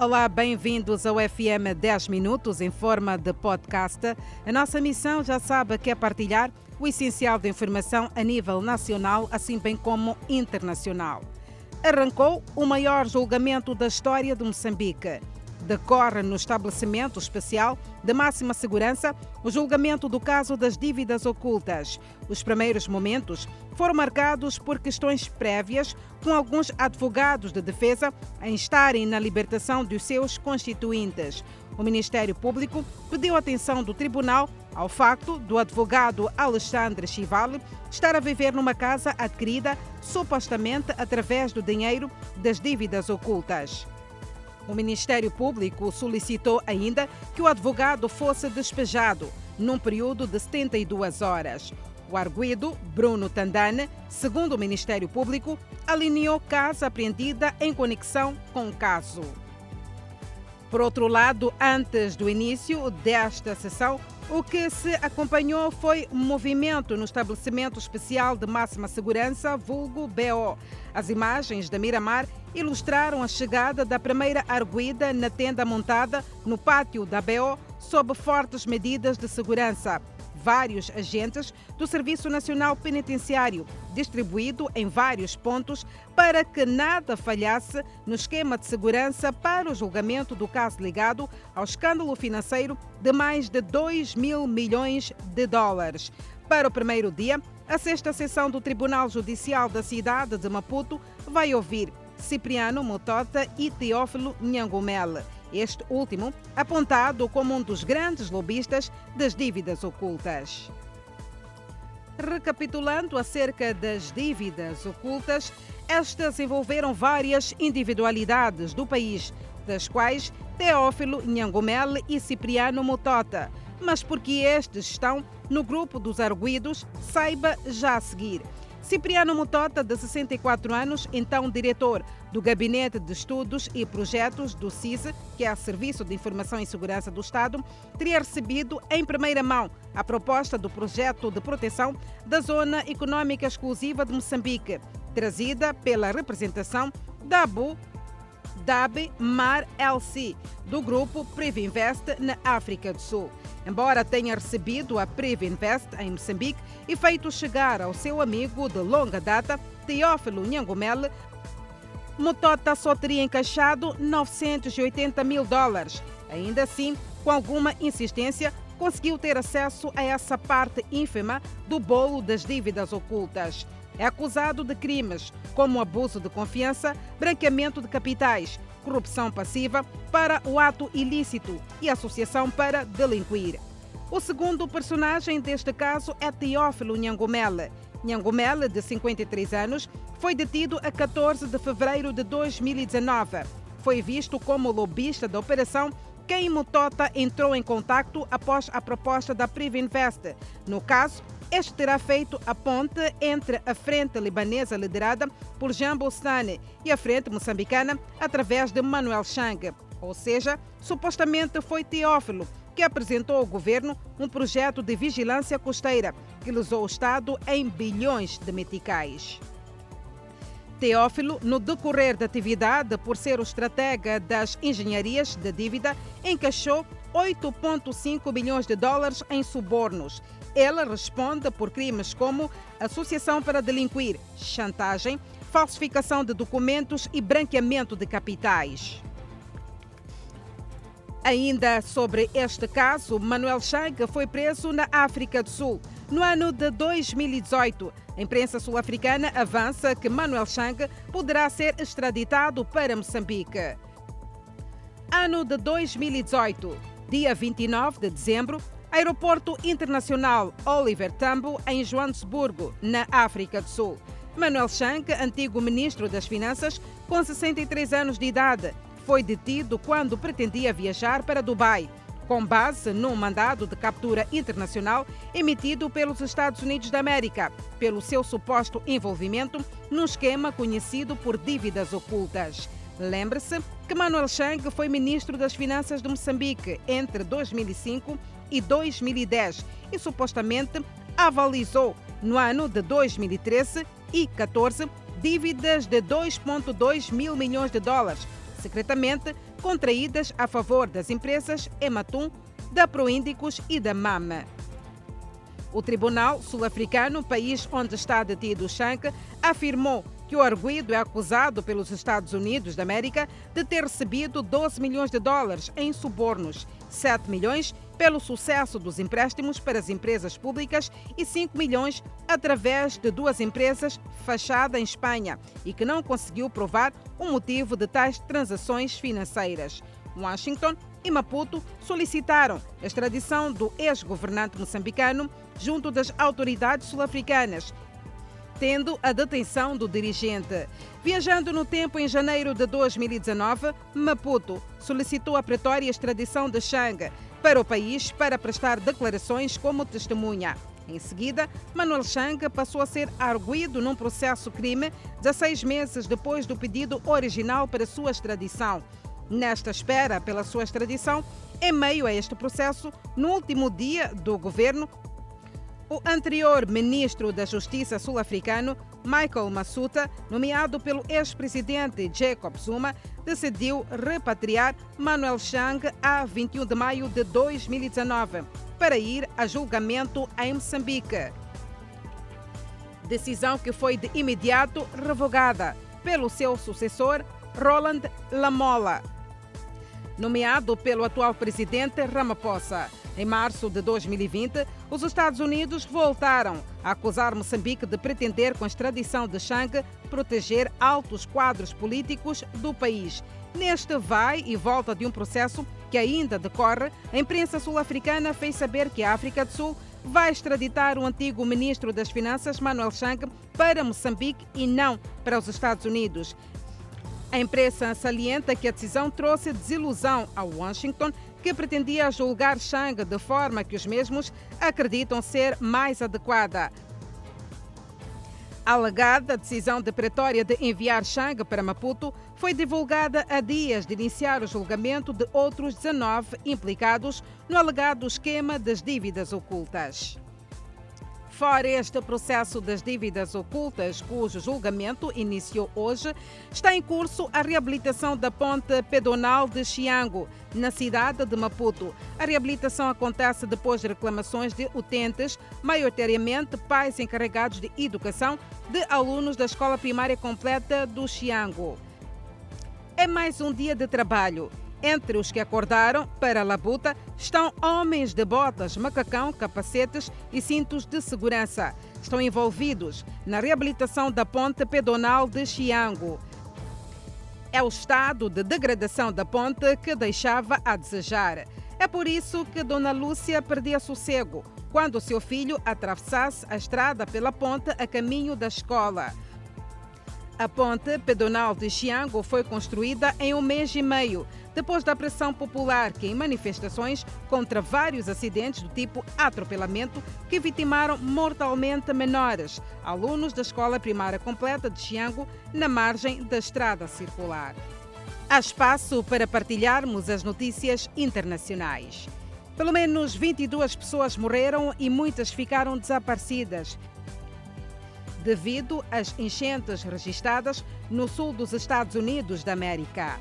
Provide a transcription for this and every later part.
Olá, bem-vindos ao FM 10 Minutos em forma de podcast. A nossa missão já sabe que é partilhar o essencial da informação a nível nacional, assim bem como internacional. Arrancou o maior julgamento da história de Moçambique decorre no estabelecimento especial de máxima segurança o julgamento do caso das dívidas ocultas. Os primeiros momentos foram marcados por questões prévias, com alguns advogados de defesa a instarem na libertação dos seus constituintes. O Ministério Público pediu atenção do tribunal ao facto do advogado Alexandre Chivale estar a viver numa casa adquirida supostamente através do dinheiro das dívidas ocultas. O Ministério Público solicitou ainda que o advogado fosse despejado num período de 72 horas. O arguido, Bruno Tandane, segundo o Ministério Público, alinhou casa apreendida em conexão com o caso. Por outro lado, antes do início desta sessão, o que se acompanhou foi um movimento no estabelecimento especial de máxima segurança, vulgo BO. As imagens da Miramar ilustraram a chegada da primeira arguida na tenda montada no pátio da BO sob fortes medidas de segurança vários agentes do Serviço Nacional Penitenciário, distribuído em vários pontos, para que nada falhasse no esquema de segurança para o julgamento do caso ligado ao escândalo financeiro de mais de 2 mil milhões de dólares. Para o primeiro dia, a sexta sessão do Tribunal Judicial da cidade de Maputo vai ouvir Cipriano Motota e Teófilo Nhangumele este último apontado como um dos grandes lobistas das dívidas ocultas. Recapitulando acerca das dívidas ocultas, estas envolveram várias individualidades do país, das quais Teófilo Nhangomele e Cipriano Motota. Mas porque estes estão no grupo dos arguídos, saiba já a seguir. Cipriano Mutota, de 64 anos, então diretor do Gabinete de Estudos e Projetos do CISE, que é o Serviço de Informação e Segurança do Estado, teria recebido em primeira mão a proposta do projeto de proteção da Zona Econômica Exclusiva de Moçambique, trazida pela representação da ABU DAB Mar LC, do grupo Privinvest na África do Sul. Embora tenha recebido a Privinvest em Moçambique e feito chegar ao seu amigo de longa data, Teófilo Nhangomele, Motota só teria encaixado 980 mil dólares. Ainda assim, com alguma insistência, conseguiu ter acesso a essa parte ínfima do bolo das dívidas ocultas é acusado de crimes como abuso de confiança, branqueamento de capitais, corrupção passiva para o ato ilícito e associação para delinquir. O segundo personagem deste caso é Teófilo Nhangomele. Nhangomele, de 53 anos, foi detido a 14 de fevereiro de 2019. Foi visto como lobista da operação quem Mutota entrou em contato após a proposta da Privinvest. No caso, este terá feito a ponte entre a frente libanesa liderada por Jean Bolsane e a frente moçambicana através de Manuel Chang. Ou seja, supostamente foi Teófilo que apresentou ao governo um projeto de vigilância costeira que lesou o Estado em bilhões de meticais. Teófilo, no decorrer da atividade, por ser o estratega das engenharias de dívida, encaixou 8,5 bilhões de dólares em subornos ela responde por crimes como associação para delinquir, chantagem, falsificação de documentos e branqueamento de capitais. Ainda sobre este caso, Manuel Chang foi preso na África do Sul. No ano de 2018, a imprensa sul-africana avança que Manuel Chang poderá ser extraditado para Moçambique. Ano de 2018, dia 29 de dezembro, Aeroporto Internacional Oliver Tambo, em Joanesburgo, na África do Sul. Manuel Chang, antigo ministro das Finanças, com 63 anos de idade, foi detido quando pretendia viajar para Dubai, com base num mandado de captura internacional emitido pelos Estados Unidos da América, pelo seu suposto envolvimento num esquema conhecido por dívidas ocultas. Lembre-se que Manuel Chang foi ministro das Finanças de Moçambique entre 2005 e 2010 e supostamente avalizou no ano de 2013 e 14 dívidas de 2,2 mil milhões de dólares, secretamente contraídas a favor das empresas Ematum, da Proíndicos e da MAMA. O Tribunal Sul-Africano, país onde está detido Shank, afirmou que o arguido é acusado pelos Estados Unidos da América de ter recebido 12 milhões de dólares em subornos, 7 milhões pelo sucesso dos empréstimos para as empresas públicas e 5 milhões através de duas empresas fachada em Espanha e que não conseguiu provar o motivo de tais transações financeiras. Washington e Maputo solicitaram a extradição do ex-governante moçambicano junto das autoridades sul-africanas tendo a detenção do dirigente. Viajando no tempo em janeiro de 2019, Maputo solicitou a pretória extradição de Chang para o país para prestar declarações como testemunha. Em seguida, Manuel Chang passou a ser arguído num processo crime 16 meses depois do pedido original para sua extradição. Nesta espera pela sua extradição, em meio a este processo, no último dia do governo, o anterior ministro da Justiça sul-africano, Michael Massuta, nomeado pelo ex-presidente Jacob Zuma, decidiu repatriar Manuel Chang a 21 de maio de 2019 para ir a julgamento em Moçambique. Decisão que foi de imediato revogada pelo seu sucessor, Roland Lamola, nomeado pelo atual presidente Ramaphosa. Em março de 2020, os Estados Unidos voltaram a acusar Moçambique de pretender, com a extradição de Chang, proteger altos quadros políticos do país. Neste vai e volta de um processo que ainda decorre, a imprensa sul-africana fez saber que a África do Sul vai extraditar o antigo ministro das Finanças, Manuel Chang, para Moçambique e não para os Estados Unidos. A imprensa salienta que a decisão trouxe desilusão a Washington, que pretendia julgar Chang de forma que os mesmos acreditam ser mais adequada. A alegada decisão de Pretória de enviar Chang para Maputo foi divulgada a dias de iniciar o julgamento de outros 19 implicados no alegado esquema das dívidas ocultas. Fora este processo das dívidas ocultas, cujo julgamento iniciou hoje, está em curso a reabilitação da ponte pedonal de Chiango, na cidade de Maputo. A reabilitação acontece depois de reclamações de utentes, maioritariamente pais encarregados de educação de alunos da Escola Primária Completa do Chiango. É mais um dia de trabalho entre os que acordaram para a labuta estão homens de botas, macacão, capacetes e cintos de segurança. Estão envolvidos na reabilitação da ponte pedonal de Chiango. É o estado de degradação da ponte que deixava a desejar. É por isso que Dona Lúcia perdia sossego quando seu filho atravessasse a estrada pela ponte a caminho da escola. A ponte pedonal de Chiango foi construída em um mês e meio, depois da pressão popular que, em manifestações contra vários acidentes do tipo atropelamento que vitimaram mortalmente menores, alunos da Escola Primária Completa de Chiango, na margem da estrada circular. Há espaço para partilharmos as notícias internacionais. Pelo menos 22 pessoas morreram e muitas ficaram desaparecidas devido às enchentes registradas no sul dos Estados Unidos da América.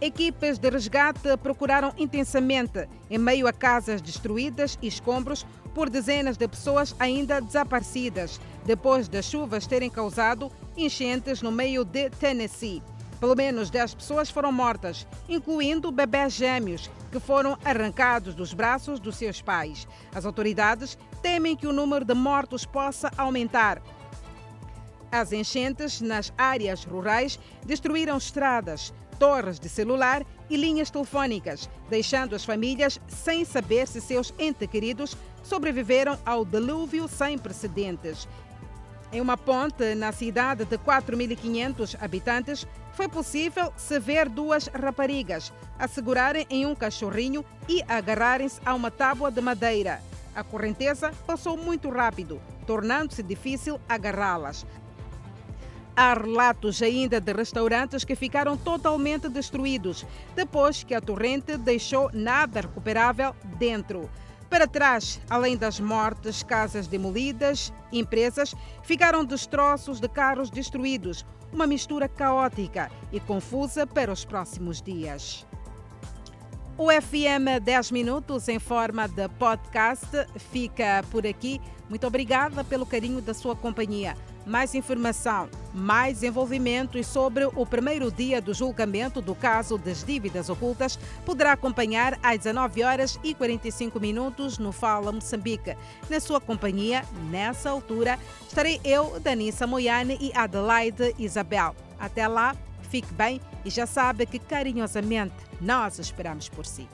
Equipes de resgate procuraram intensamente em meio a casas destruídas e escombros por dezenas de pessoas ainda desaparecidas, depois das chuvas terem causado enchentes no meio de Tennessee. Pelo menos 10 pessoas foram mortas, incluindo bebés gêmeos, que foram arrancados dos braços dos seus pais. As autoridades temem que o número de mortos possa aumentar. As enchentes nas áreas rurais destruíram estradas, torres de celular e linhas telefônicas, deixando as famílias sem saber se seus entes queridos sobreviveram ao dilúvio sem precedentes. Em uma ponte na cidade de 4.500 habitantes, foi possível se ver duas raparigas a segurarem em um cachorrinho e agarrarem-se a uma tábua de madeira. A correnteza passou muito rápido, tornando-se difícil agarrá-las. Há relatos ainda de restaurantes que ficaram totalmente destruídos depois que a torrente deixou nada recuperável dentro. Para trás, além das mortes, casas demolidas, empresas, ficaram destroços de carros destruídos, uma mistura caótica e confusa para os próximos dias. O FM 10 Minutos em forma de podcast fica por aqui. Muito obrigada pelo carinho da sua companhia. Mais informação, mais envolvimento e sobre o primeiro dia do julgamento do caso das dívidas ocultas poderá acompanhar às 19 horas e 45 minutos no Fala Moçambique. Na sua companhia, nessa altura, estarei eu, Danissa Moiane e Adelaide Isabel. Até lá, fique bem e já sabe que carinhosamente nós esperamos por si.